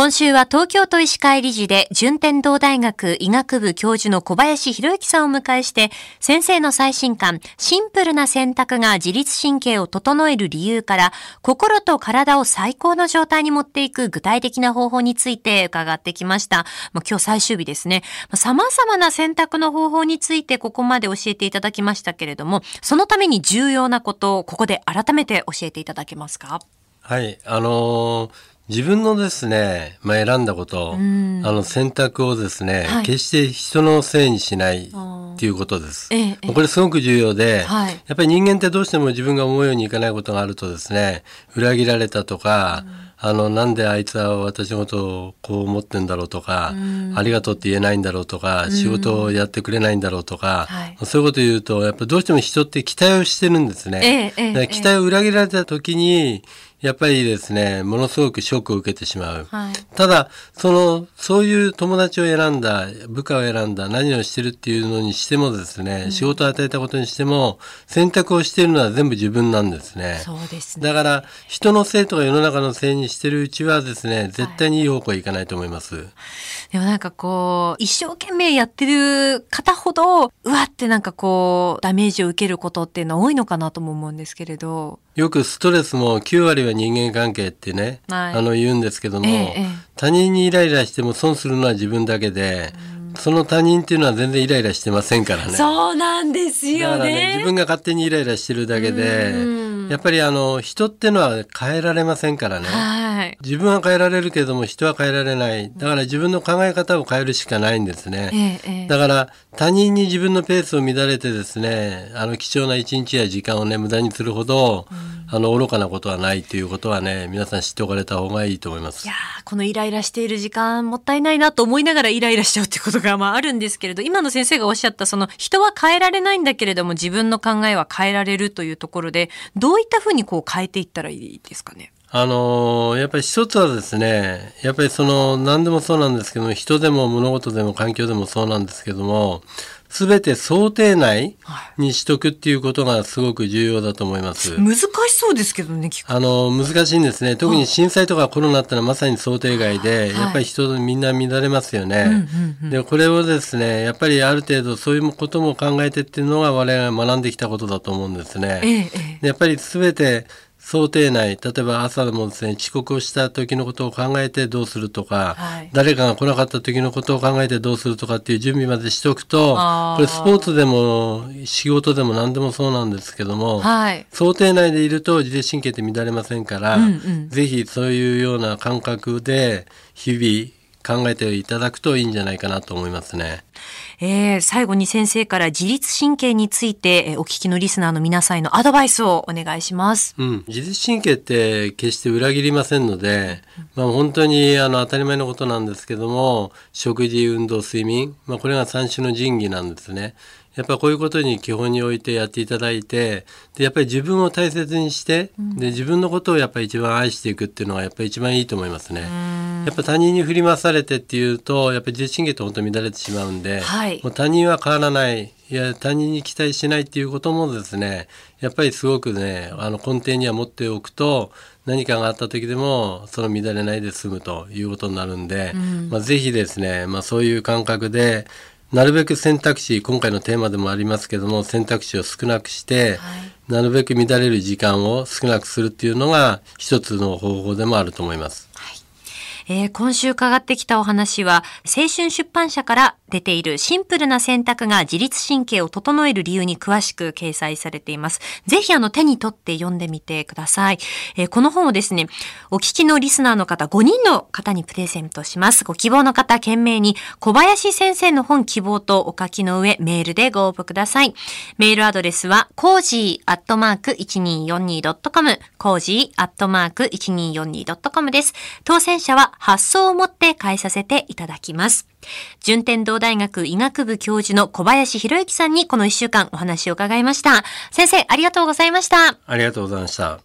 今週は東京都医師会理事で順天堂大学医学部教授の小林博之さんをお迎えして先生の最新刊シンプルな選択が自律神経を整える理由から心と体を最高の状態に持っていく具体的な方法について伺ってきました。まあ、今日最終日ですね。様々な選択の方法についてここまで教えていただきましたけれどもそのために重要なことをここで改めて教えていただけますか？はい、あのー自分のですね、まあ、選んだこと、あの選択をですね、はい。決して人のせいにしないっていうことです。ええええ。これすごく重要で、はい。やっぱり人間ってどうしても自分が思うようにいかないことがあるとですね、裏切られたとか、あの、なんであいつは私のことをこう思ってんだろうとか、ありがとうって言えないんだろうとか、仕事をやってくれないんだろうとか、はい。そういうこと言うと、やっぱどうしても人って期待をしてるんですね。え期待を裏切られた時に、やっぱりですね、ものすごくショックを受けてしまう。はいただ、その、そういう友達を選んだ、部下を選んだ、何をしてるっていうのにしてもですね、仕事を与えたことにしても、選択をしているのは全部自分なんですね。そうですね。だから、人のせいとか世の中のせいにしてるうちはですね、絶対にいい方向へ行かないと思います。でもなんかこう、一生懸命やってる方ほど、うわってなんかこう、ダメージを受けることっていうのは多いのかなとも思うんですけれど。よくストレスも9割は人間関係ってね、はい。あの言うんですけども、ええええ。他人にイライラしても損するのは自分だけで、その他人っていうのは全然イライラしてませんからね。そうなんですだからね、自分が勝手にイライラしてるだけでうん、やっぱりあの、人ってのは変えられませんからね。はい。自分は変えられるけども人は変えられない。だから自分の考え方を変えるしかないんですね。ええええだから他人に自分のペースを乱れてですね、あの貴重な一日や時間をね、無駄にするほど、あの愚かなことはないということはね、皆さん知っておかれた方がいいと思いますいや。ーこのイライラしている時間もったいないなと思いながらイライラしちゃうってことがまああるんですけれど、今の先生がおっしゃったその人は変えられないんだけれども自分の考えは変えられるというところで、どうういったふうにこう変えていったらいいですかね？あのーやっぱり一つはですね、やっぱりその何でもそうなんですけども、人でも物事でも環境でもそうなんですけども、すべて想定内にしとくっていうことがすごく重要だと思います。難しそうですけどね、聞く。あの難しいんですね特に震災とかコロナってのはまさに想定外で、はいやっぱり人みんな乱れますよね。でこれをですねやっぱりある程度そういうことも考えてっていうのが我々が学んできたことだと思うんですね。ええやっぱり全て想定内例えば朝でもですね遅刻をした時のことを考えてどうするとか、はい。誰かが来なかった時のことを考えてどうするとかっていう準備までしておくとこれスポーツでも仕事でも何でもそうなんですけども、はい。想定内でいると自律神経って乱れませんから、うんうん。ぜひそういうような感覚で日々考えていただくといいんじゃないかなと思いますね。えー最後に先生から自律神経について、えーお聞きのリスナーの皆さんへのアドバイスをお願いします。うん、自律神経って決して裏切りませんので、まあ、本当にあの当たり前のことなんですけども食事運動睡眠、まあ、これが三種の神器なんですね。やっぱこういうことに基本に置いてやっていただいてでやっぱり自分を大切にして、で自分のことをやっぱり一番愛していくっていうのがやっぱり一番いいと思いますね。やっぱ他人に振り回されてっていうとやっぱり自律神経って本当に乱れてしまうんで、はい。もう他人は変わらない。いや他人に期待しないっていうこともですねやっぱりすごくねあの根底には持っておくと何かがあった時でもその乱れないで済むということになるんで、まあ、ぜひですね、まあ、そういう感覚でなるべく選択肢今回のテーマでもありますけども選択肢を少なくして、なるべく乱れる時間を少なくするっていうのが一つの方法でもあると思います。えー今週伺ってきたお話は、青春出版社から出ているシンプルな選択が自律神経を整える理由に詳しく掲載されています。ぜひあの手に取って読んでみてください。えーこの本をですね、お聞きのリスナーの方5人の方にプレゼントします。ご希望の方、件名に小林先生の本希望とお書きの上、メールでご応募ください。メールアドレスは、コージーアットマーク 1242.com、コージーアットマーク 1242.com です。当選者は発送をもって代えさせていただきます。順天堂大学医学部教授の小林弘幸さんにこの1週間お話を伺いました。先生、ありがとうございました。ありがとうございました。